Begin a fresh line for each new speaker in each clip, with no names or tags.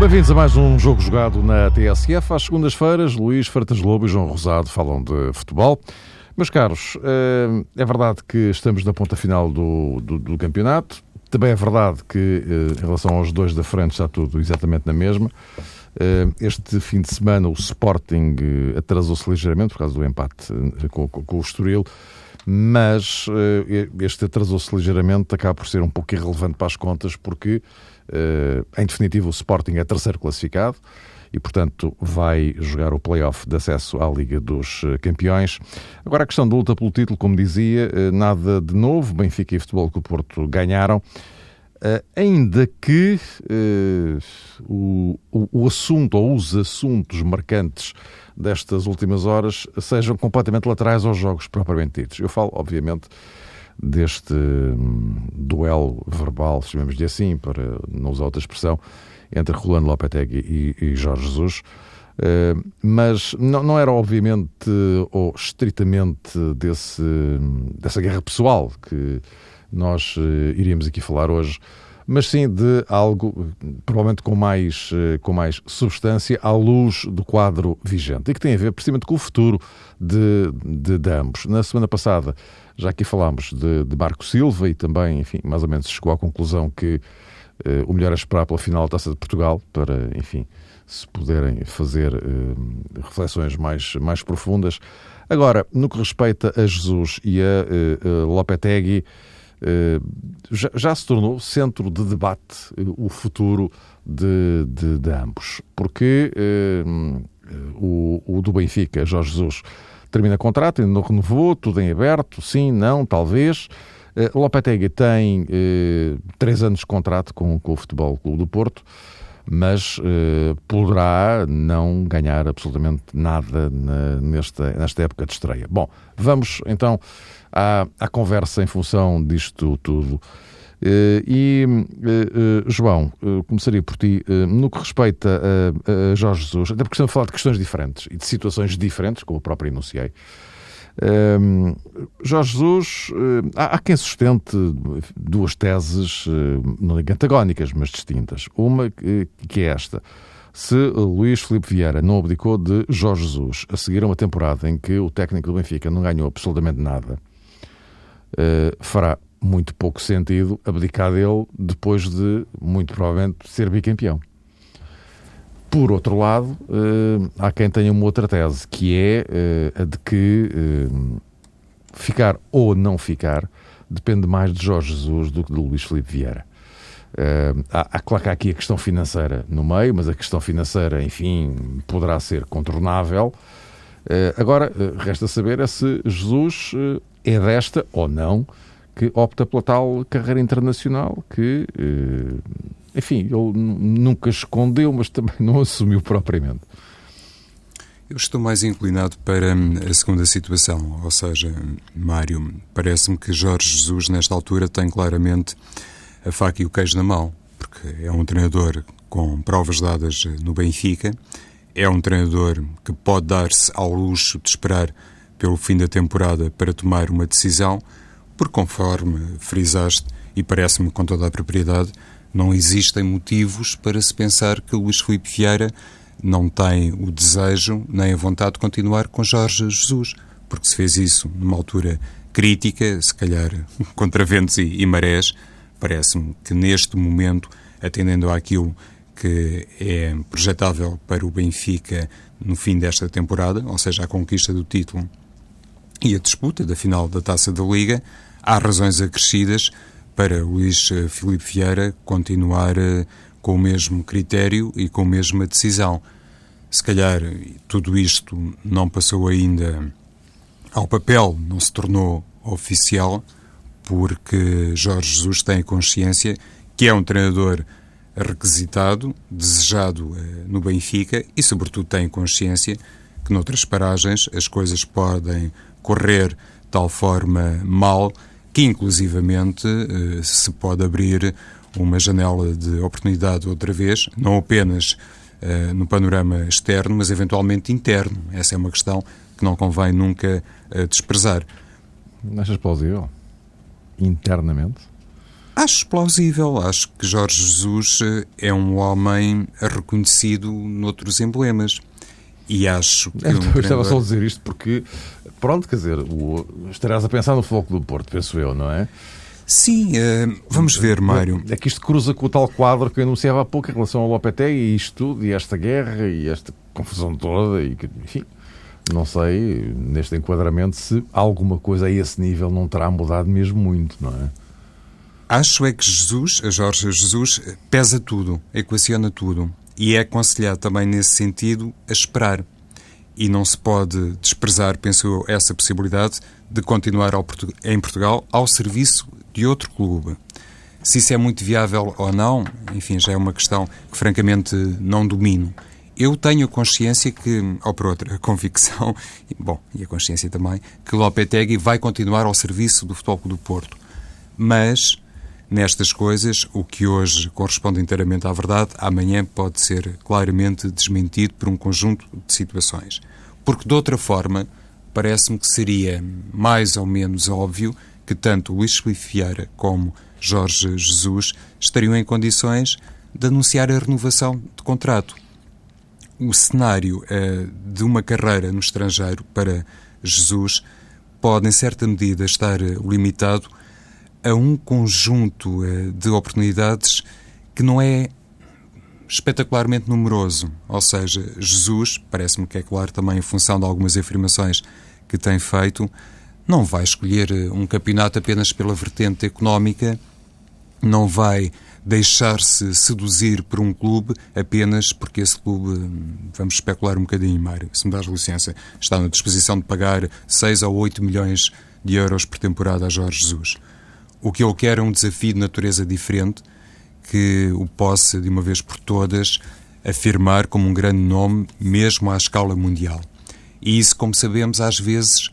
Bem-vindos a mais um jogo jogado na TSF. Às segundas-feiras, Luís Fartas Lobo e João Rosado falam de futebol. Meus caros, eh, é verdade que estamos na ponta final do, do, do campeonato. Também é verdade que, eh, em relação aos dois da frente, está tudo exatamente na mesma. Eh, este fim de semana, o Sporting atrasou-se ligeiramente por causa do empate com, o Estoril mas este atrasou-se ligeiramente, acaba por ser um pouco irrelevante para as contas, porque eh, em definitivo, o Sporting é terceiro classificado e, portanto, vai jogar o play-off de acesso à Liga dos eh, Campeões. Agora, a questão da luta pelo título, como dizia, eh, nada de novo. Benfica e Futebol que o Porto ganharam. ainda que o, o, o assunto ou os assuntos marcantes destas últimas horas sejam completamente laterais aos jogos propriamente ditos. Eu falo, obviamente, deste hum, duelo verbal, chamemos-lhe assim, para não usar outra expressão, entre Rolando Lopetegui e, e Jorge Jesus. Uh, mas não, não, era obviamente ou estritamente desse, dessa guerra pessoal que nós uh, iríamos aqui falar hoje, mas sim de algo provavelmente com mais, uh, com mais substância à luz do quadro vigente e que tem a ver precisamente com o futuro de, de, de ambos. Na semana passada já aqui falámos de, de Marco Silva e também, enfim, mais ou menos chegou à conclusão que uh, o melhor é esperar pela final da Taça de Portugal para, enfim, se puderem fazer uh, reflexões mais, mais profundas. Agora, no que respeita a Jesus e a uh, Lopetegui, já, já, se tornou centro de debate o futuro de, de, de ambos. Porque o, o do Benfica, Jorge Jesus, termina contrato, ainda não renovou, tudo em aberto, sim, não, talvez. Uh, Lopetegui tem uh, três anos de contrato com, com o Futebol Clube do Porto, mas uh, poderá não ganhar absolutamente nada na, nesta, nesta época de estreia. Bom, vamos então à, à conversa em função disto tudo. E, João, começaria por ti, no que respeita a, a Jorge Jesus, até porque estamos a falar de questões diferentes e de situações diferentes, como eu próprio enunciei. Um, Jorge Jesus, uh, há, há, quem sustente duas teses, uh, não antagónicas, mas distintas. Uma que, que é esta. Se Luís Filipe Vieira não abdicou de Jorge Jesus a seguir uma temporada em que o técnico do Benfica não ganhou absolutamente nada, uh, fará muito pouco sentido abdicar dele depois de, muito provavelmente, ser bicampeão. Por outro lado, uh, há quem tenha uma outra tese, que é uh, a de que uh, ficar ou não ficar depende mais de Jorge Jesus do que de Luís Filipe Vieira. há, há claro que há aqui a questão financeira no meio, mas a questão financeira, enfim, poderá ser contornável. agora, resta saber é se Jesus é desta ou não que opta pela tal carreira internacional que, eh, enfim, ele nunca escondeu, mas também não assumiu propriamente.
Eu estou mais inclinado para hum, a segunda situação, ou seja, Mário, parece-me que Jorge Jesus, nesta altura, tem claramente a faca e o queijo na mão, porque é um treinador com provas dadas no Benfica, é um treinador que pode dar-se ao luxo de esperar pelo fim da temporada para tomar uma decisão, porque, conforme frisaste, e parece-me com toda a propriedade, não existem motivos para se pensar que Luís Filipe Vieira não tem o desejo nem a vontade de continuar com Jorge Jesus, porque se fez isso numa altura crítica, se calhar contra ventos e, e marés, parece-me que neste momento, atendendo àquilo que é projetável para o Benfica no fim desta temporada, ou seja, a conquista do título e a disputa da final da Taça da Liga, há razões acrescidas para Luís eh, Filipe Vieira continuar eh, com o mesmo critério e com a mesma decisão. Se calhar tudo isto não passou ainda ao papel, não se tornou oficial, porque Jorge Jesus tem consciência que é um treinador requisitado, desejado eh, no Benfica e, sobretudo, tem consciência que noutras paragens as coisas podem correr de tal forma mal que inclusivamente eh, se pode abrir uma janela de oportunidade outra vez, não apenas uh, no panorama externo, mas eventualmente interno. Essa é uma questão que não convém nunca uh, desprezar.
Achas plausível? Internamente?
Acho plausível. Acho que Jorge Jesus é um homem reconhecido noutros emblemas. E acho que.
É, um eu estava só a dizer isto porque, pronto, quer dizer, o, estarás a pensar no Foco do Porto, penso eu, não é?
Sim, uh, vamos ver, Mário.
É que isto cruza com o tal quadro que eu anunciava há pouco em relação ao Lopetegui e isto tudo, e esta guerra e esta confusão toda, e que, enfim, não sei, neste enquadramento, se alguma coisa a esse nível não terá mudado mesmo muito, não é?
Acho é que Jesus, a Jorge Jesus, pesa tudo, equaciona tudo. E é aconselhado também nesse sentido a esperar. E não se pode desprezar, penso eu, essa possibilidade de continuar ao, em Portugal ao serviço de outro clube. Se isso é muito viável ou não, enfim, já é uma questão que francamente não domino. Eu tenho consciência que, ou por outra, a convicção, bom, e a consciência também, que Lopetegui vai continuar ao serviço do Futebol do Porto. Mas, nestas coisas, o que hoje corresponde inteiramente à verdade, amanhã pode ser claramente desmentido por um conjunto de situações. Porque, de outra forma, parece-me que seria mais ou menos óbvio que tanto Luís Filipe Vieira como Jorge Jesus estariam em condições de anunciar a renovação de contrato. O cenário uh, de uma carreira no estrangeiro para Jesus pode, em certa medida, estar limitado a um conjunto uh, de oportunidades que não é espetacularmente numeroso. Ou seja, Jesus, parece-me que é claro também em função de algumas afirmações que tem feito, não vai escolher eh, um campeonato apenas pela vertente económica, não vai deixar-se seduzir por um clube apenas porque esse clube, hum, vamos especular um bocadinho, Mário, se me dás licença, está na disposição de pagar 6 ou 8 milhões de euros por temporada a Jorge Jesus. O que ele quer é um desafio de natureza diferente que o possa, de uma vez por todas, afirmar como um grande nome, mesmo à escala mundial. E isso, como sabemos, às vezes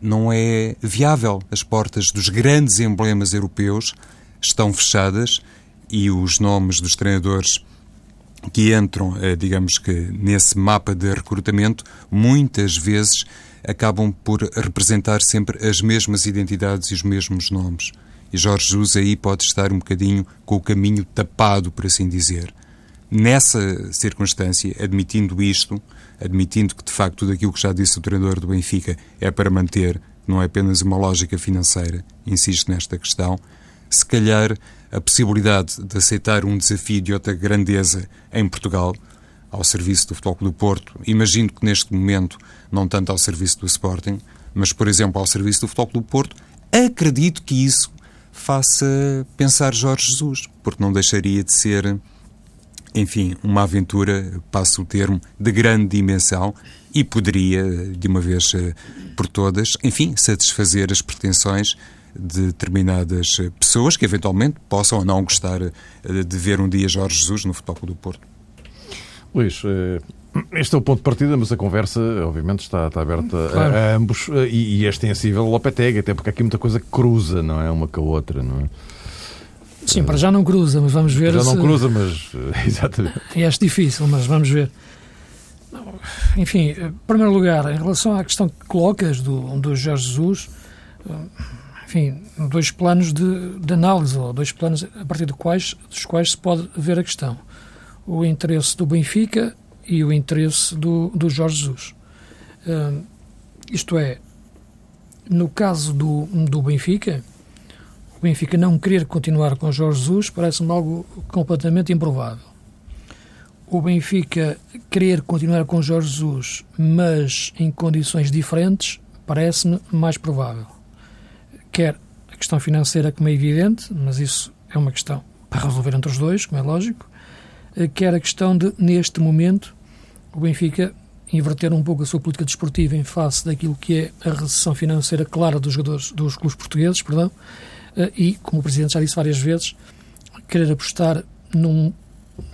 não é viável. As portas dos grandes emblemas europeus estão fechadas e os nomes dos treinadores que entram, eh, digamos que nesse mapa de recrutamento, muitas vezes acabam por representar sempre as mesmas identidades e os mesmos nomes. E Jorge Jesus aí pode estar um bocadinho com o caminho tapado, por assim dizer. Nessa circunstância, admitindo isto, admitindo que de facto tudo aquilo que já disse o treinador do Benfica é para manter, não é apenas uma lógica financeira, insisto nesta questão, se calhar a possibilidade de aceitar um desafio de outra grandeza em Portugal, ao serviço do Futebol do Porto, imagino que neste momento não tanto ao serviço do Sporting, mas por exemplo ao serviço do Futebol do Porto, acredito que isso faça pensar Jorge Jesus, porque não deixaria de ser enfim, uma aventura, passo o termo, de grande dimensão e poderia, de uma vez eh, por todas, enfim, satisfazer as pretensões de determinadas eh, pessoas que eventualmente possam ou não gostar eh, de ver um dia Jorge Jesus no Futebol do Porto.
Luís, este é o ponto de partida, mas a conversa, obviamente, está, está aberta claro. a, a, ambos e, e é extensível ao Lopetegui, até porque há aqui muita coisa que cruza, não é? Uma com a outra, não é?
Sim, para já não cruza, mas vamos ver.
Já se... não cruza, mas. Exatamente.
E acho difícil, mas vamos ver. Enfim, em primeiro lugar, em relação à questão que colocas do, do Jorge Jesus, enfim, dois planos de, de análise, ou dois planos a partir de quais, dos quais se pode ver a questão. O interesse do Benfica e o interesse do, do Jorge Jesus. Uh, isto é, no caso do, do Benfica, o Benfica não querer continuar com Jorge Jesus parece-me algo completamente improvável. O Benfica querer continuar com Jorge Jesus, mas em condições diferentes, parece-me mais provável. Quer a questão financeira, como é evidente, mas isso é uma questão para resolver entre os dois, como é lógico, quer a questão de, neste momento, o Benfica inverter um pouco a sua política desportiva em face daquilo que é a recessão financeira clara dos jogadores, dos clubes portugueses, perdão, eh, e, como o Presidente já disse várias vezes, querer apostar num,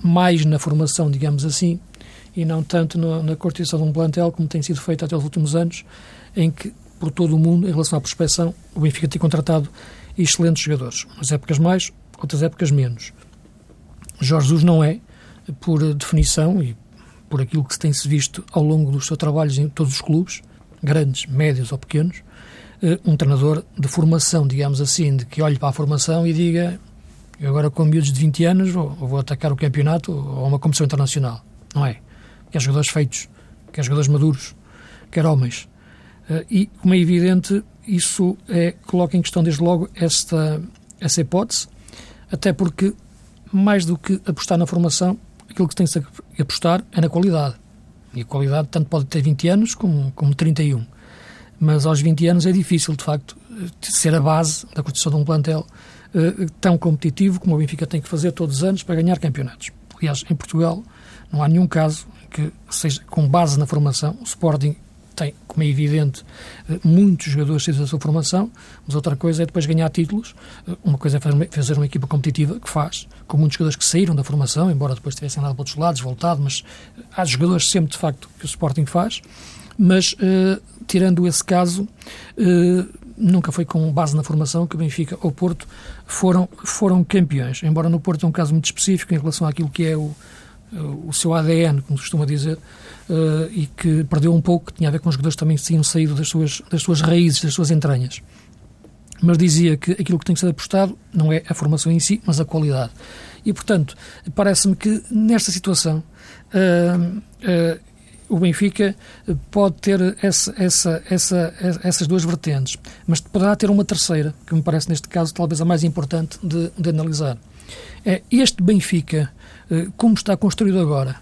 mais na formação, digamos assim, e não tanto na cortiça de um plantel, como tem sido feito até os últimos anos, em que, por todo o mundo, em relação à prospecção, o Benfica tem contratado excelentes jogadores. Umas épocas mais, outras épocas menos. Jorge Jesus não é, por definição e por aquilo que se tem-se visto ao longo dos seus trabalhos em todos os clubes, grandes, médios ou pequenos, eh, um treinador de formação, digamos assim, de que olhe para a formação e diga eu agora com miúdos de 20 anos vou, vou atacar o campeonato ou uma competição internacional. Não é. Quer jogadores feitos, quer jogadores maduros, quer homens. Eh, e, como é evidente, isso é, coloca em questão desde logo esta, essa hipótese, até porque, mais do que apostar na formação, aquilo que tem-se apostar é na qualidade. E a qualidade tanto pode ter 20 anos como, como 31. Mas aos 20 anos é difícil, de facto, ser a base da construção de um plantel uh, tão competitivo como o Benfica tem que fazer todos os anos para ganhar campeonatos. Aliás, em Portugal não há nenhum caso que seja com base na formação. O Sporting tem, como é evidente, eh, muitos jogadores cheios da sua formação, mas outra coisa é depois ganhar títulos. Eh, uma coisa é fazer uma equipa competitiva, que faz, com muitos jogadores que saíram da formação, embora depois tivessem andado para outros lados, voltado, mas eh, há jogadores sempre, de facto, que o Sporting faz. Mas, uh, tirando esse caso, uh, nunca foi com base na formação que o Benfica ou Porto foram, foram campeões. Embora no Porto é um caso muito específico em relação àquilo que é o, o seu ADN, como costuma dizer, uh, e que perdeu um pouco, que tinha a ver com os jogadores que também tinham saído das suas, das suas raízes, das suas entranhas. Mas dizia que aquilo que tem que ser apostado não é a formação em si, mas a qualidade. E, portanto, parece-me que nesta situação uh, uh, o Benfica pode ter essa, essa, essa, essas duas vertentes, mas poderá ter uma terceira, que me parece neste caso talvez a mais importante de, de analisar. É este Benfica, como está construído agora,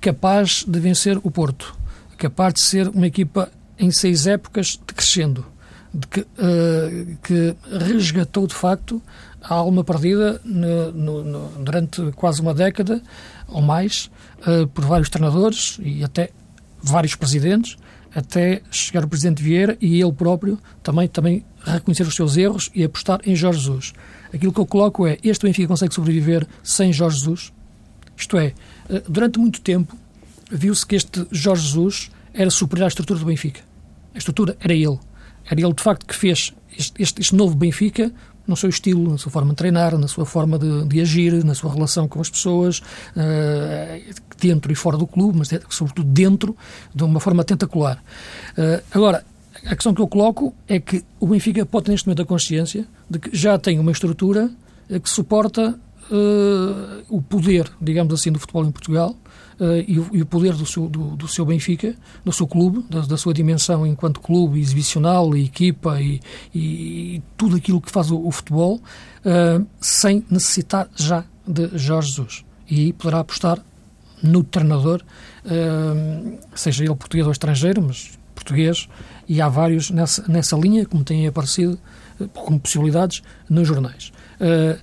capaz de vencer o Porto, capaz de ser uma equipa em seis épocas crescendo, de que, uh, que resgatou de facto a alma perdida no, no, no, durante quase uma década ou mais uh, por vários treinadores e até vários presidentes, até chegar o presidente Vieira e ele próprio também, também reconhecer os seus erros e apostar em Jorge Jesus. Aquilo que eu coloco é, este Benfica consegue sobreviver sem Jorge Jesus? Isto é, eh, durante muito tempo viu-se que este Jorge Jesus era superior à estrutura do Benfica. A estrutura era ele. Era ele, de facto, que fez este, este, este novo Benfica no seu estilo, na sua forma de treinar, na sua forma de, de agir, na sua relação com as pessoas, uh, dentro e fora do clube, mas sobretudo dentro, de uma forma tentacular. Uh, agora, a questão que eu coloco é que o Benfica pode ter neste momento a consciência de que já tem uma estrutura que suporta uh, o poder, digamos assim, do futebol em Portugal uh, e, o, e, o, poder do seu, do, do, seu Benfica, do seu clube, da, da, sua dimensão enquanto clube exibicional e equipa e, e, tudo aquilo que faz o, o futebol, uh, sem necessitar já de Jorge Jesus. E aí poderá apostar no treinador, seja ele português ou estrangeiro, mas português, e há vários nessa, nessa linha, como têm aparecido como possibilidades nos jornais. Uh,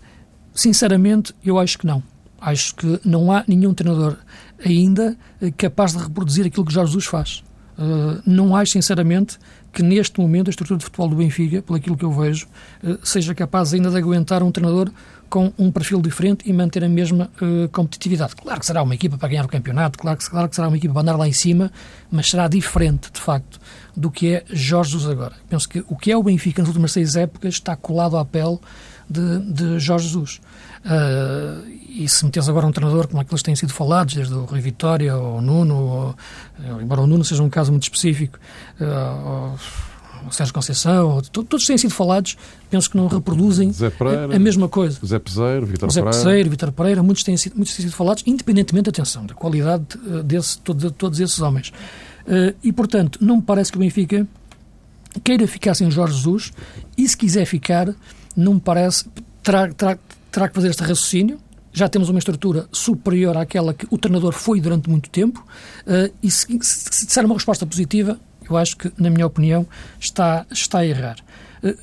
Sinceramente, eu acho que não. Acho que não há nenhum treinador ainda eh, capaz de reproduzir aquilo que Jorge Jesus faz. Uh, não acho, sinceramente, que neste momento a estrutura de futebol do Benfica, pelo aquilo que eu vejo, uh, seja capaz ainda de aguentar um treinador com um perfil diferente e manter a mesma competitividade. Claro que será uma equipa para ganhar o campeonato, claro que, claro que será uma equipa para andar lá em cima, mas será diferente, de facto, do que é Jorge Jesus agora. Penso que o que é o Benfica nas últimas seis épocas está colado à pele de, de Jorge Jesus. Uh, e se metes agora um treinador como aqueles que têm sido falados, desde o Rui Vitória ou o Nuno, ou, embora o Nuno seja um caso muito específico, uh, o Sérgio Conceição, todos têm sido falados, penso que não reproduzem Pereira, a, mesma coisa.
Zé Peseiro, Vitor
Pereira. Zé Peseiro, Vitor Pereira, muitos têm, sido, muitos têm sido falados, independentemente, atenção, da qualidade desse, de todos esses homens. Uh, e, portanto, não me parece que o Benfica queira ficar sem Jorge Jesus e, se quiser ficar, não me parece, terá, terá, terá que fazer este raciocínio. Já temos uma estrutura superior àquela que o treinador foi durante muito tempo. Uh, e se, se, se disser uma resposta positiva, eu acho que, na minha opinião, está, está a errar. Uh,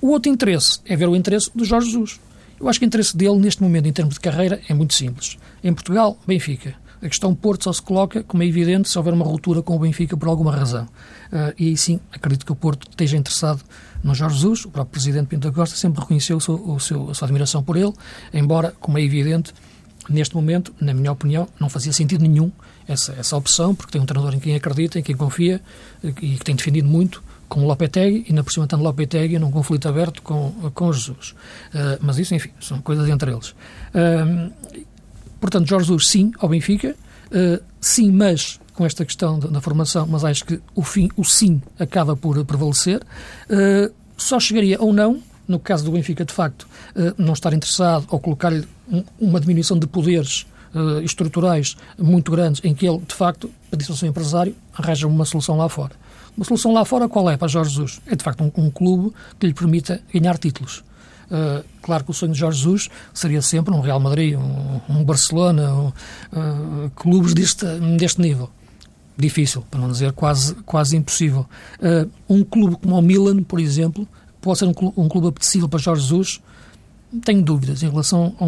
o outro interesse é ver o interesse do Jorge Jesus. Eu acho que o interesse dele, neste momento, em termos de carreira, é muito simples. Em Portugal, Benfica. A questão Porto só se coloca, como é evidente, se houver uma ruptura com o Benfica por alguma razão. Uh, e aí sim, acredito que o Porto esteja interessado no Jorge Jesus. O próprio Presidente Pinto da Costa sempre reconheceu o seu, o seu, a sua admiração por ele, embora, como é evidente, neste momento, na minha opinião, não fazia sentido nenhum essa, essa opção, porque tem um treinador em quem acredita, em quem confia e que tem defendido muito, como Lopetegui, e na por cima Lopetegui num conflito aberto com, com Jesus. Uh, mas isso, enfim, são coisas entre eles. Uh, portanto, Jorge Jesus, sim, ao Benfica, uh, sim, mas com esta questão da, formação, mas acho que o, fim, o sim acaba por prevalecer. Uh, só chegaria ou não, no caso do Benfica, de facto, uh, não estar interessado ou colocar-lhe um, uma diminuição de poderes uh, estruturais muito grandes, em que ele, de facto, a discussão empresário, arranja uma solução lá fora. Uma solução lá fora qual é para Jorge Jesus? É, de facto, um, um clube que lhe permita ganhar títulos. Uh, claro que o sonho de Jorge Jesus seria sempre um Real Madrid, um, um Barcelona, um, uh, clubes deste, deste nível. Difícil, para não dizer quase, quase impossível. Uh, um clube como o Milan, por exemplo, pode ser um clube, um clube apetecível para Jorge Jesus, tenho dúvidas em relação a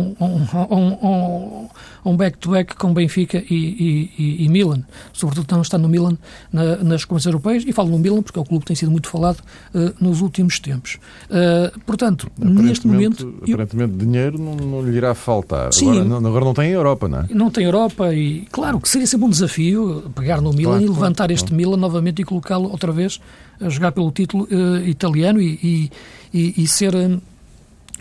um back-to-back -back com Benfica e, e, e, Milan, sobretudo não está no Milan na, nas competições europeias, e falo no Milan porque é o clube que tem sido muito falado uh, nos últimos tempos. Uh, portanto, neste momento...
Aparentemente eu... dinheiro não, não, lhe irá faltar. Sim, agora, não, agora não tem Europa, não é?
Não tem Europa e, claro, que seria sempre um desafio pegar no Milan claro, e levantar claro, este claro. Milan novamente e colocá-lo outra vez a jogar pelo título uh, italiano e, e, e ser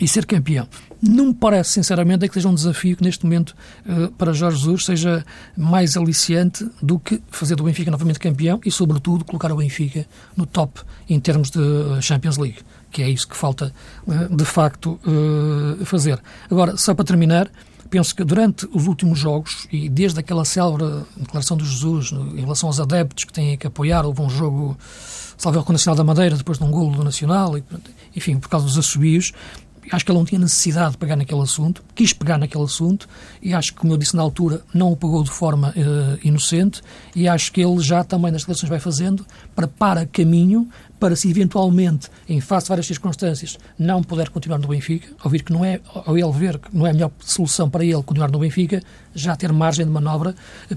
e ser campeão. Não me parece, sinceramente, é que seja um desafio que neste momento uh, para Jorge Jesus seja mais aliciante do que fazer do Benfica novamente campeão e, sobretudo, colocar o Benfica no top em termos de Champions League, que é isso que falta uh, de facto fazer. Agora, só para terminar, penso que durante os últimos jogos e desde aquela célebre declaração de Jesus em relação aos adeptos que têm que apoiar, houve um jogo salve com o Nacional da Madeira depois de um golo do Nacional, e, enfim, por causa dos assobios, acho que ele não tinha necessidade de pegar naquele assunto, quis pegar naquele assunto e acho que, como eu disse na altura, não o pegou de forma uh, inocente e acho que ele já também nas declarações vai fazendo, prepara caminho para se eventualmente, em face de várias circunstâncias, não puder continuar no Benfica, ao, ver que não é, ele ver que não é a melhor solução para ele continuar no Benfica, já ter margem de manobra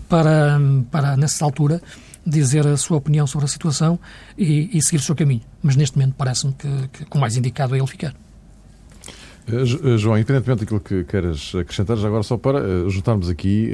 para, para nessa altura, dizer a sua opinião sobre a situação e, e seguir o seu caminho. Mas neste momento parece-me que, que o mais indicado é ele ficar.
Eh, eh, João, independentemente daquilo que queiras acrescentar, já agora só para uh, juntarmos aqui,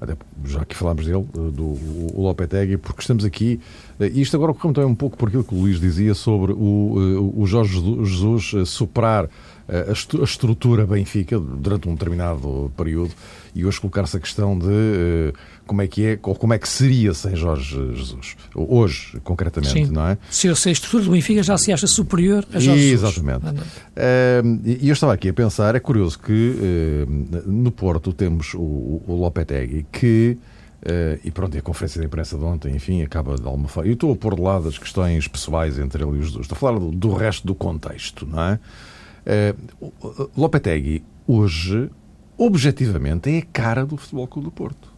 até já que falámos dele, do Lopetegui, porque estamos aqui, e isto agora ocorre também um pouco por aquilo que o Luís dizia sobre o, o Jorge Jesus superar a, estrutura Benfica durante um determinado período e hoje colocar-se a questão de como é que é, ou como é que seria sem Jorge Jesus. Hoje, concretamente,
Sim.
não é?
Se, se a estrutura do Benfica já se acha superior a Jorge
Exatamente. Jesus. Exatamente. E eu estava aqui a pensar, é curioso que no Porto temos o, o Lopetegui que Uh, e pronto, e a conferência de imprensa de ontem, enfim, acaba de alguma forma. Eu estou a pôr de lado as questões pessoais entre ele e os dois. Estou a falar do, do resto do contexto, não é? Uh, Lopetegui, hoje, objetivamente, é a cara do Futebol Clube do Porto.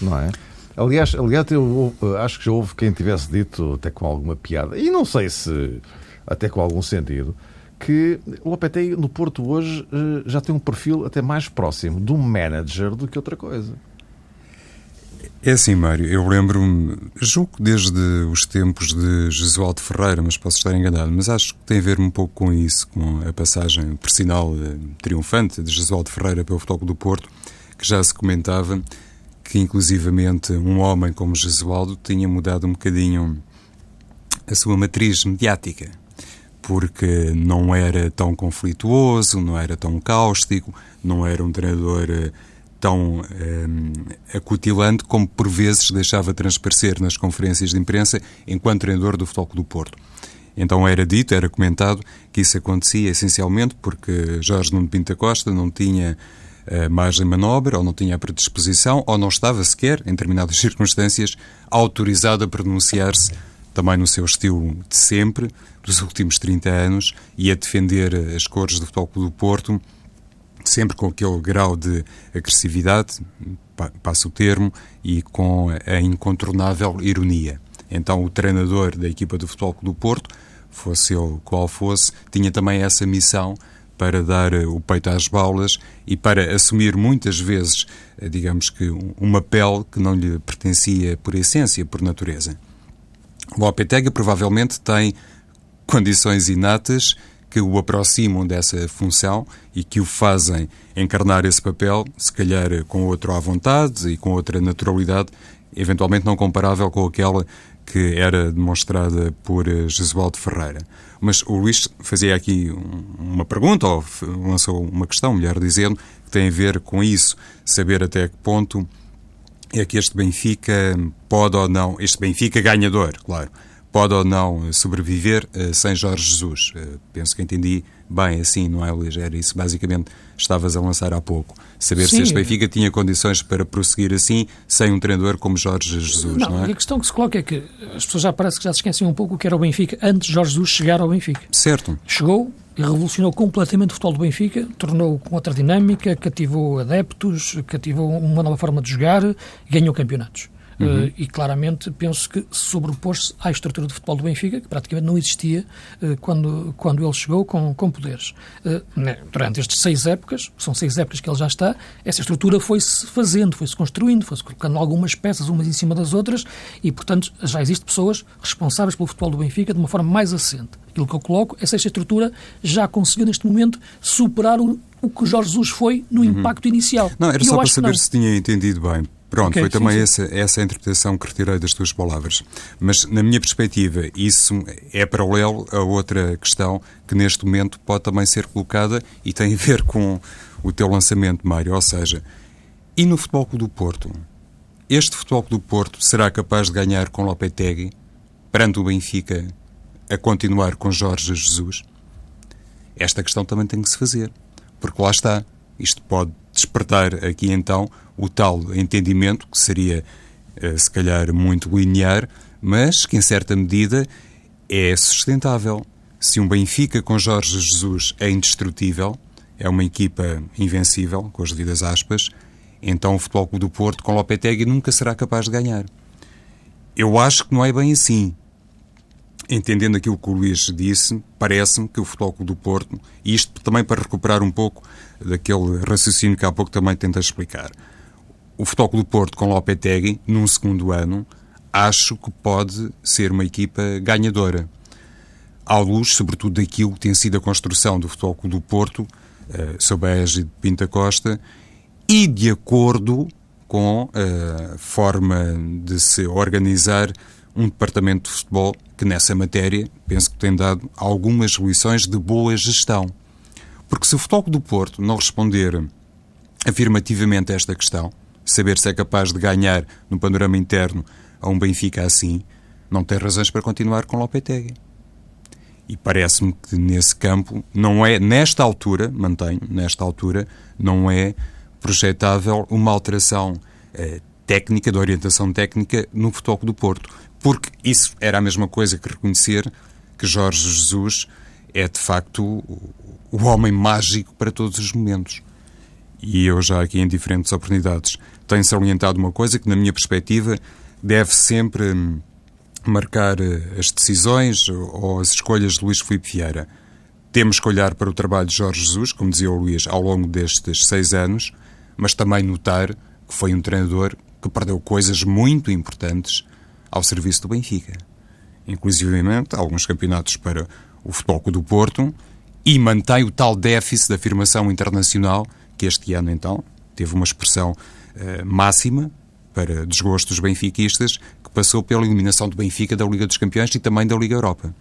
Não é? Aliás, aliás eu acho que já houve quem tivesse dito, até com alguma piada, e não sei se até com algum sentido, que o Lopetegui no Porto hoje eh, já tem um perfil até mais próximo de um manager do que outra coisa.
É assim, Mário, eu lembro-me, julgo desde os tempos de Jesualdo Ferreira, mas posso estar enganado, mas acho que tem a ver um pouco com isso, com a passagem, por sinal, eh, triunfante de Jesualdo Ferreira pelo Futebol do Porto, que já se comentava que, inclusivamente, um homem como Jesualdo tinha mudado um bocadinho a sua matriz mediática, porque não era tão conflituoso, não era tão cáustico, não era um treinador eh, tão ehm, acutilante como por vezes deixava transparecer nas conferências de imprensa enquanto treinador do Futebol do Porto. Então era dito, era comentado que isso acontecia essencialmente porque Jorge Nuno Pinta Costa não tinha margem de manobra, ou não tinha a predisposição, ou não estava sequer, em determinadas circunstâncias, autorizado a pronunciar-se também no seu estilo de sempre, dos últimos 30 anos, e a defender as cores do Futebol do Porto, sempre com aquele grau de agressividade, passo o termo, e com a incontornável ironia. Então, o treinador da equipa do Futebol do Porto, fosse ele qual fosse, tinha também essa missão para dar o peito às baulas e para assumir muitas vezes, digamos que, uma pele que não lhe pertencia por essência, por natureza. Lopetegui provavelmente tem condições inatas que o aproximam dessa função e que o fazem encarnar esse papel, se calhar com outro à vontade e com outra naturalidade, eventualmente não comparável com aquela que era demonstrada por Jesualdo Ferreira. Mas o Luís fazia aqui uma pergunta, ou lançou uma questão, melhor dizendo, que tem a ver com isso, saber até que ponto é que este Benfica pode ou não, este Benfica ganhador, claro, pode ou não sobreviver uh, sem Jorge Jesus. Uh, penso que entendi bem assim, não é, Luís? Era isso basicamente estavas a lançar há pouco. Saber Sim. se este Benfica tinha condições para prosseguir assim, sem um treinador como Jorge Jesus, não, não é?
a questão que se coloca é que as pessoas já parece que já se esquecem um pouco o que era o Benfica antes de Jorge Jesus chegar ao Benfica.
Certo.
Chegou e revolucionou completamente o futebol do Benfica, tornou com outra dinâmica, cativou adeptos, cativou uma nova forma de jogar ganhou campeonatos. Uhum. Uh, e claramente penso que sobrepôs-se à estrutura de futebol do Benfica, que praticamente não existia uh, quando, quando ele chegou com, com poderes. Uh, né, durante estas seis épocas, são seis épocas que ele já está, essa estrutura foi-se fazendo, foi-se construindo, foi-se colocando algumas peças umas em cima das outras e, portanto, já existem pessoas responsáveis pelo futebol do Benfica de uma forma mais assente. Aquilo que eu coloco é se esta estrutura já conseguiu, neste momento, superar o, o que Jorge Jesus foi no uhum. impacto inicial.
Não, era só para saber se tinha entendido bem. Pronto, okay, foi também sim, essa, essa a interpretação que retirei das tuas palavras. Mas, na minha perspectiva, isso é paralelo a outra questão que neste momento pode também ser colocada e tem a ver com o teu lançamento, Mário. Ou seja, e no Futebol Clube do Porto? Este Futebol Clube do Porto será capaz de ganhar com Lopetegui, perante o Benfica, a continuar com Jorge Jesus? Esta questão também tem que se fazer. Porque lá está. Isto pode despertar aqui então o tal entendimento, que seria eh, se calhar muito linear, mas que em certa medida é sustentável. Se um Benfica com Jorge Jesus é indestrutível, é uma equipa invencível, com as devidas aspas, então o Futebol Clube do Porto com Lopetegui nunca será capaz de ganhar. Eu acho que não é bem assim. Entendendo aquilo que o Luís disse, parece-me que o Futebol do Porto, e isto também para recuperar um pouco daquele raciocínio que há pouco também tenta explicar, o Futebol do Porto com Lopetegui, num segundo ano, acho que pode ser uma equipa ganhadora. À luz, sobretudo, daquilo que tem sido a construção do Futebol do Porto, uh, sob a égide de Pinta Costa, e de acordo com a forma de se organizar um departamento de futebol que, nessa matéria, penso que tem dado algumas lições de boa gestão. Porque se o Futebol do Porto não responder afirmativamente a esta questão, saber se é capaz de ganhar no panorama interno a um Benfica assim, não tem razões para continuar com Lopetegui. E parece-me que nesse campo não é, nesta altura, mantenho, nesta altura, não é projetável uma alteração eh, técnica, de orientação técnica, no Futebol do Porto. Porque isso era a mesma coisa que reconhecer que Jorge Jesus é, de facto, o homem mágico para todos os momentos. E eu já aqui em diferentes oportunidades tenho salientado uma coisa que, na minha perspectiva, deve sempre hum, marcar eh, as decisões ou as escolhas de Luís Filipe Vieira. Temos que olhar para o trabalho de Jorge Jesus, como dizia o Luís, ao longo destes seis anos, mas também notar que foi um treinador que perdeu coisas muito importantes ao serviço do Benfica. Inclusive alguns campeonatos para o Futebol do Porto e mantém o tal déficit de afirmação internacional que este ano, então, teve uma expressão uh, máxima para desgosto dos benfiquistas, que passou pela eliminação do Benfica da Liga dos Campeões e também da Liga Europa.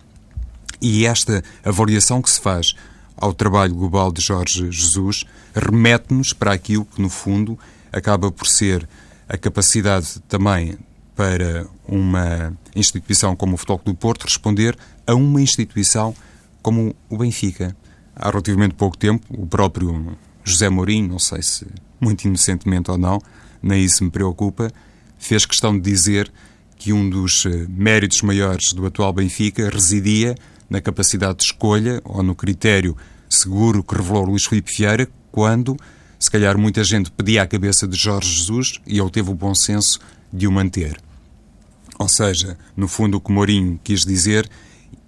E esta avaliação que se faz ao trabalho global de Jorge Jesus remete-nos para aquilo que, no fundo, acaba por ser a capacidade também para uma instituição como o Futebol do Porto responder a uma instituição como o Benfica. Há relativamente pouco tempo, o próprio José Mourinho, não sei se muito inocentemente ou não, nem isso me preocupa, fez questão de dizer que um dos eh, méritos maiores do atual Benfica residia na capacidade de escolha ou no critério seguro que revelou Luís Filipe Vieira quando, se calhar, muita gente pedia a cabeça de Jorge Jesus e ele teve o bom senso de o manter. Ou seja, no fundo, o que Mourinho quis dizer,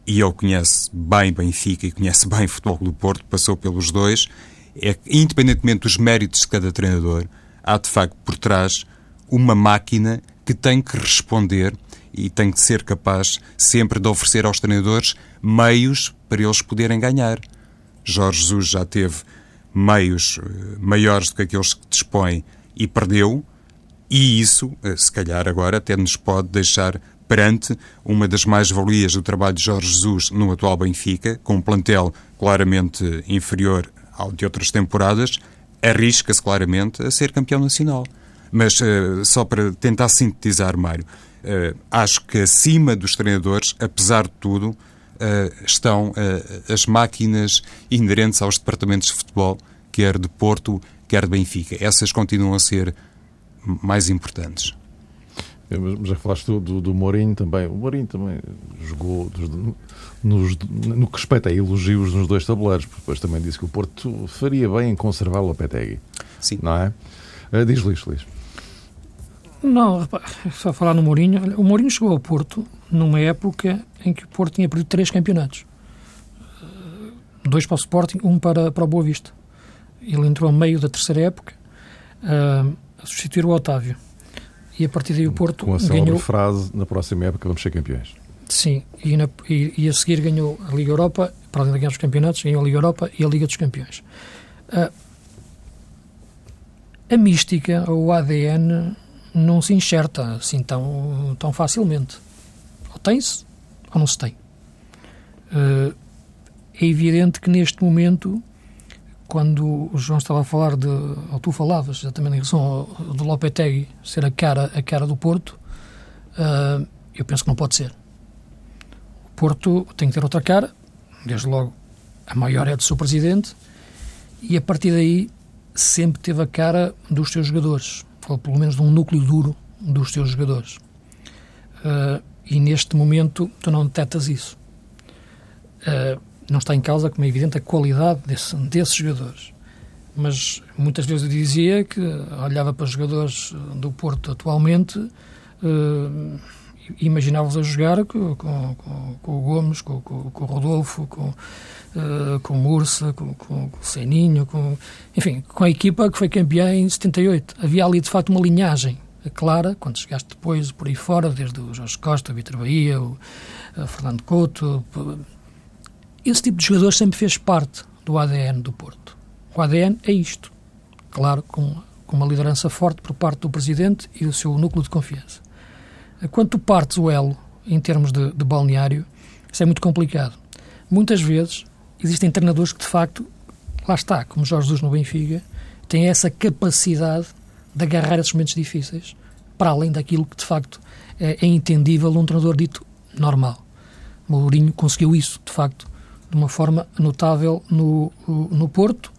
e ele conhece bem Benfica e conhece bem o Futebol do Porto, passou pelos dois, é que, independentemente dos méritos de cada treinador, há de facto por trás uma máquina que tem que responder e tem que ser capaz sempre de oferecer aos treinadores meios para eles poderem ganhar. Jorge Jesus já teve meios eh, maiores do que aqueles que dispõe e perdeu, e isso, eh, se calhar agora, até nos pode deixar perante uma das mais-valias do trabalho de Jorge Jesus no atual Benfica, com um plantel claramente inferior ao de outras temporadas, arrisca-se claramente a ser campeão nacional. Mas uh, só para tentar sintetizar, Mário, uh, acho que acima dos treinadores, apesar de tudo, estão as máquinas inerentes aos departamentos de futebol, quer de Porto, quer de Benfica. Essas continuam a ser mais importantes.
Mas já falaste do, do, do Mourinho também. O Mourinho também jogou dos, nos, no que respeita a elogios nos dois tabuleiros, porque depois também disse que o Porto faria bem em conservar o Lopetegui.
Sim.
Não é? Uh, diz Luís, Luís.
Não, só falar no Mourinho. O Mourinho chegou ao Porto numa época em que o Porto tinha perdido três campeonatos. Dois para o Sporting, um para, para o Boa Vista. Ele entrou a meio da terceira época uh, a substituir o Otávio. E a partir daí o Porto
Com a
ganhou...
frase, na próxima época vamos ser campeões.
Sim, e, na, e, e, a seguir ganhou a Liga Europa, para além de ganhar os campeonatos, ganhou a Liga Europa e a Liga dos Campeões. Uh, a mística, ou o ADN, não se enxerta assim tão, tão facilmente. Ou tem-se, ou não se tem. Uh, é evidente que neste momento, quando o João estava a falar de, ou tu falavas exatamente em relação ao, do Lopetegui ser a cara, a cara do Porto, uh, eu penso que não pode ser. Porto tem que ter outra cara, desde logo a maior é do seu presidente, e a partir daí sempre teve a cara dos seus jogadores, ou pelo menos de um núcleo duro dos seus jogadores. Uh, e neste momento tu não detectas isso. Uh, não está em causa, como é evidente, a qualidade desse, desses jogadores. Mas muitas vezes eu dizia que olhava para os jogadores do Porto atualmente. Uh, imaginava-os a jogar com, com, com, com, o Gomes, com, o Rodolfo, com, uh, com o Mursa, com, com, o Seninho, com, enfim, com a equipa que foi campeã em 78. Havia ali, de facto, uma linhagem clara, quando chegaste depois por aí fora, desde o Jorge Costa, o Vitor Bahia, o Fernando Couto. Esse tipo de jogador sempre fez parte do ADN do Porto. O ADN é isto. Claro, com, com uma liderança forte por parte do Presidente e do seu núcleo de confiança. Quando tu partes o elo, em termos de, de balneário, isso é muito complicado. Muitas vezes existem treinadores que, de facto, lá está, como Jorge Jesus no Benfica, têm essa capacidade de agarrar esses momentos difíceis, para além daquilo que, de facto, é, é entendível um treinador dito normal. Mourinho conseguiu isso, de facto, de uma forma notável no, no Porto,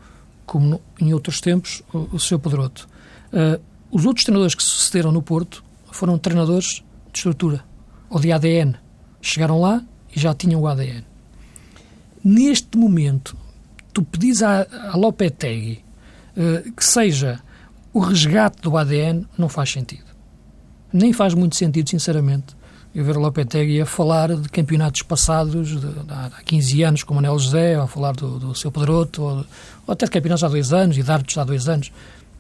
como no, em outros tempos o, o seu Pedroto. Uh, os outros treinadores que sucederam no Porto foram treinadores de estrutura ou de ADN. Chegaram lá e já tinham o ADN. Neste momento, tu pedis a, a Lopetegui uh, que seja o resgate do ADN, não faz sentido. Nem faz muito sentido, sinceramente, ver o Lopetegui a falar de campeonatos passados de, de, há 15 anos, com o Manel José, ou a falar do, do seu Pedroto, ou, ou até de campeonatos há dois anos e de árbitros há dois anos.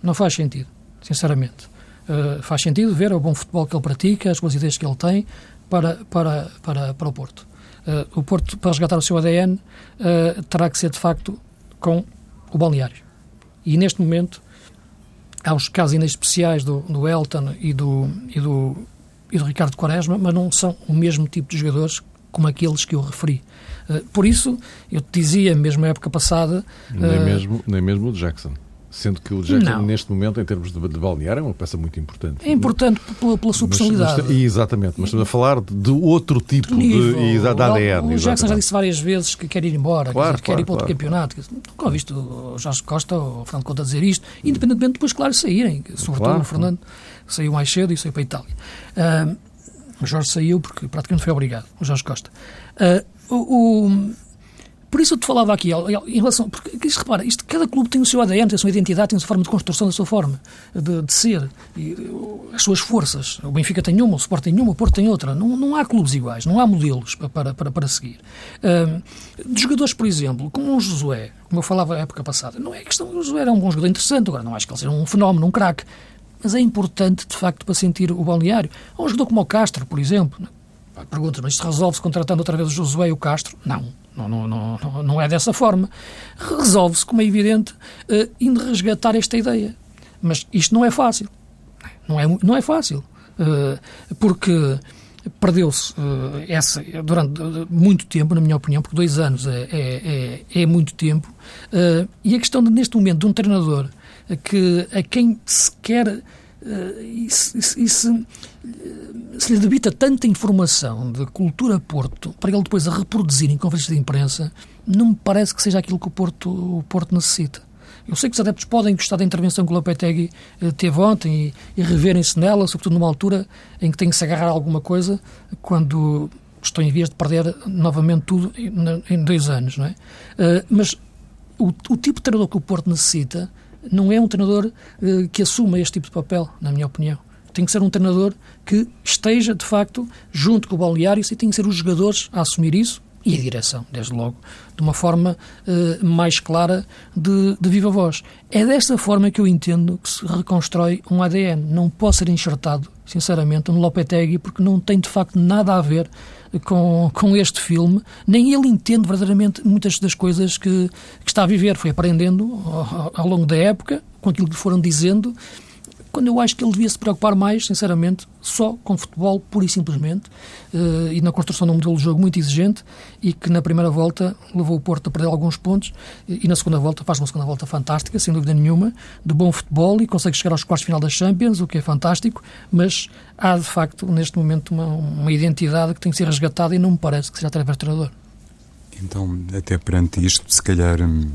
Não faz sentido, sinceramente. Uh, faz sentido ver o bom futebol que ele pratica, as boas ideias que ele tem para, para, para, para o Porto. Uh, o Porto, para resgatar o seu ADN, uh, eh, terá que ser, de facto, com o balneário. E, neste momento, há os casos ainda especiais do, do Elton e do, e, do, e do Ricardo Quaresma, mas não são o mesmo tipo de jogadores como aqueles que eu referi. por isso, eu te dizia, mesmo na época passada...
Nem, mesmo, nem mesmo o Jackson. Sendo que o Jackson, não. neste momento, em termos de, de balneário, é uma peça muito importante.
É importante pela, pela sua personalidade.
Mas, mas, exatamente, mas estamos a falar de outro tipo nível, de, de, de ADN.
O, o Jackson já disse várias vezes que quer ir embora, claro, quer, claro, ir para outro claro. campeonato. Nunca visto o Jorge Costa ou o Fernando Conta dizer isto, independentemente depois, claro, saírem. Sobretudo o Fernando saiu mais cedo e saiu para a Itália. Uh, o Jorge saiu porque praticamente foi obrigado, o Jorge Costa. Uh, o, o por isso eu te falava aqui, em relação. Porque, isto, repara, isto, cada clube tem o seu ADN, tem a sua identidade, tem a sua forma de construção, a sua forma de, de ser, e, as suas forças. O Benfica tem uma, o Sport tem uma, o Porto tem outra. Não, não há clubes iguais, não há modelos para, para, para seguir. de jogadores, por exemplo, como o Josué, como eu falava na época passada, não é questão. O Josué era um bom jogador interessante, agora não acho que ele seja um fenómeno, um craque. Mas é importante, de facto, para sentir o balneário. Há um jogador como o Castro, por exemplo. Perguntas, mas isto resolve-se contratando outra vez o Josué e o Castro? Não não, não, não, não é dessa forma. Resolve-se, como é evidente, uh, indo resgatar esta ideia. Mas isto não é fácil. Não é, não é fácil. Uh, porque perdeu-se uh, essa durante muito tempo, na minha opinião, porque dois anos é, é, é, é muito tempo. Uh, e a questão de, neste momento, de um treinador que a quem se quer e se, e se, se lhe debita tanta informação de cultura Porto para ele depois a reproduzir em conferências de imprensa, não me parece que seja aquilo que o Porto, o Porto necessita. Eu sei que os adeptos podem gostar da intervenção que o Lopetegui eh, teve ontem e, e reverem-se nela, sobretudo numa altura em que tem que se agarrar a alguma coisa, quando estou em vias de perder novamente tudo em, em dois anos, não é? Uh, mas o, o, tipo de treinador que o Porto necessita não é um treinador uh, que assuma este tipo de papel, na minha opinião. Tem que ser um treinador que esteja, de facto, junto com o balneário e tem que ser os jogadores a assumir isso e a direção, desde logo, de uma forma uh, mais clara de, de viva voz. É desta forma que eu entendo que se reconstrói um ADN. Não pode ser enxertado, sinceramente, no Lopetegui, porque não tem de facto nada a ver com, com este filme, nem ele entende verdadeiramente muitas das coisas que, que está a viver. Foi aprendendo ao, ao longo da época, com aquilo que lhe foram dizendo, quando eu acho que ele devia se preocupar mais, sinceramente, só com futebol, pura e simplesmente, uh, e na construção de um modelo de jogo muito exigente e que na primeira volta levou o Porto a perder alguns pontos e, na segunda volta faz uma segunda volta fantástica, sem dúvida nenhuma, de bom futebol e consegue chegar aos quartos de final das Champions, o que é fantástico, mas há de facto neste momento uma, uma identidade que tem que ser resgatada e não me parece que seja através do treinador.
Então, até perante isto, se calhar hum,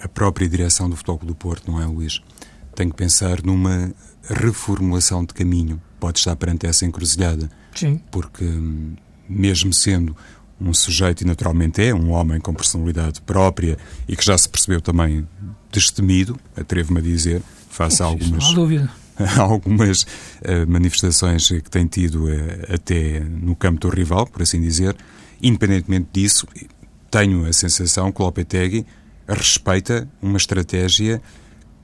a própria direção do Futebol do Porto, não é, Luís? Tem que pensar numa reformulação de caminho. Pode estar perante essa encruzilhada.
Sim.
Porque, hum, mesmo sendo um sujeito, e naturalmente é, um homem com personalidade própria e que já se percebeu também destemido, atrevo-me a dizer, face a algumas.
Não há dúvida.
algumas uh, manifestações que tem tido uh, até no campo do rival, por assim dizer. Independentemente disso, tenho a sensação que o Lopetegui respeita uma estratégia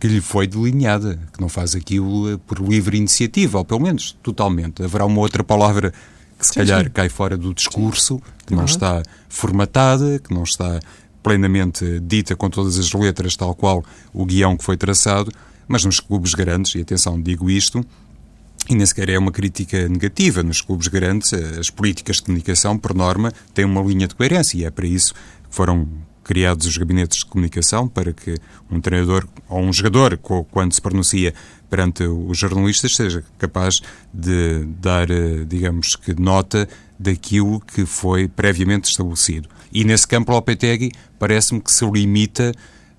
que lhe foi delineada, que não faz aquilo eh, por livre iniciativa, ou pelo menos totalmente. Haverá uma outra palavra que se sim, calhar sim. cai fora do discurso, que não está formatada, que não está plenamente dita com todas as letras, tal qual o guião que foi traçado, mas nos clubes grandes, e atenção, digo isto, e nem sequer é uma crítica negativa. Nos clubes grandes, eh, as políticas de comunicação, por norma, têm uma linha de coerência e é para isso que foram criados os gabinetes de comunicação para que um treinador ou um jogador, quando se pronuncia perante os jornalistas, seja capaz de dar, eh, digamos que, nota daquilo que foi previamente estabelecido. E nesse campo, o Lopetegui parece-me que se limita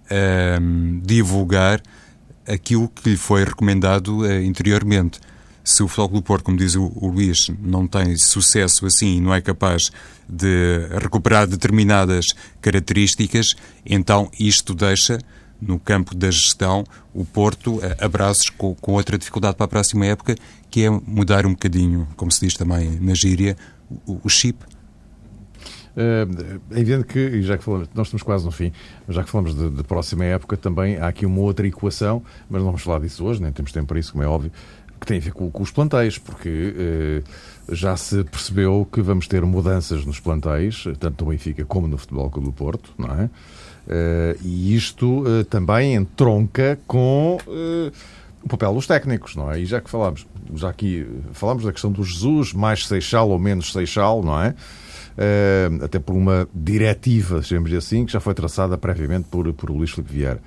a um, divulgar aquilo que lhe foi recomendado uh, interiormente se o Futebol Clube Porto, como diz o, o Luís, não tem sucesso assim e não é capaz de recuperar determinadas características, então isto deixa no campo da gestão o Porto a, braços com, com, outra dificuldade para a próxima época, que é mudar um bocadinho, como se diz também na gíria, o, o chip.
É evidente que, e já que falamos, nós estamos quase no fim, mas já que falamos de, de, próxima época, também há aqui uma outra equação, mas não vamos falar disso hoje, nem temos tempo para isso, como é óbvio, que tem a ver com, com os plantéis, porque eh, já se percebeu que vamos ter mudanças nos plantéis, tanto no Benfica como no Futebol Clube do Porto, não é? Eh, e isto eh, também entronca com eh, o papel dos técnicos, não é? E já que falámos, já aqui falámos da questão do Jesus, mais Seixal ou menos Seixal, não é? Uh, até por uma diretiva, digamos assim, que já foi traçada previamente por, por Luís Filipe Vieira.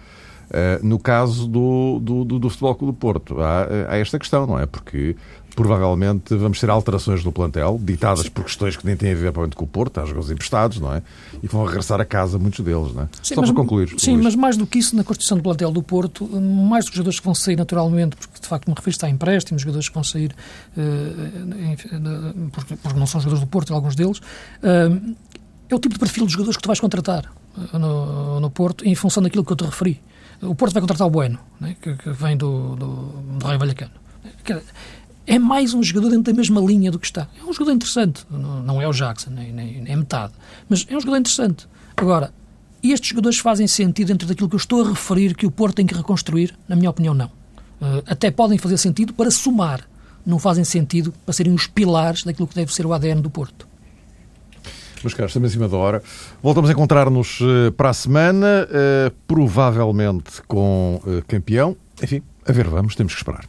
Uh, no caso do, do, do, do Futebol Clube do Porto, há, há, esta questão, não é? Porque provavelmente vamos ter alterações no plantel, ditadas por questões que nem têm a ver com o Porto, há jogadores emprestados, não é? E vão regressar a casa muitos deles, não é? Sim, Só mas, para concluir.
Sim,
Luís.
mas mais do que isso, na construção do plantel do Porto, mais do que jogadores que vão sair naturalmente, porque de facto me refiro a empréstimos, jogadores que vão sair uh, porque, porque, não são jogadores do Porto, alguns deles, uh, é o tipo de perfil de jogadores que tu vais contratar no, no Porto em função daquilo que eu te referi. O Porto vai contratar o Bueno, né, que, que, vem do, do, do Raio Vallecano. É mais um jogador dentro da mesma linha do que está. É um jogador interessante. Não, é o Jackson, nem, nem, nem é metade. Mas é um jogador interessante. Agora, estes jogadores fazem sentido dentro daquilo que eu estou a referir que o Porto tem que reconstruir? Na minha opinião, não. Uh, até podem fazer sentido para somar. Não fazem sentido para serem os pilares daquilo que deve ser o ADN do Porto.
Meus caros, estamos em cima da hora. Voltamos a encontrar-nos uh, para a semana, uh, provavelmente com uh, campeão. Enfim, a ver, vamos, temos que esperar.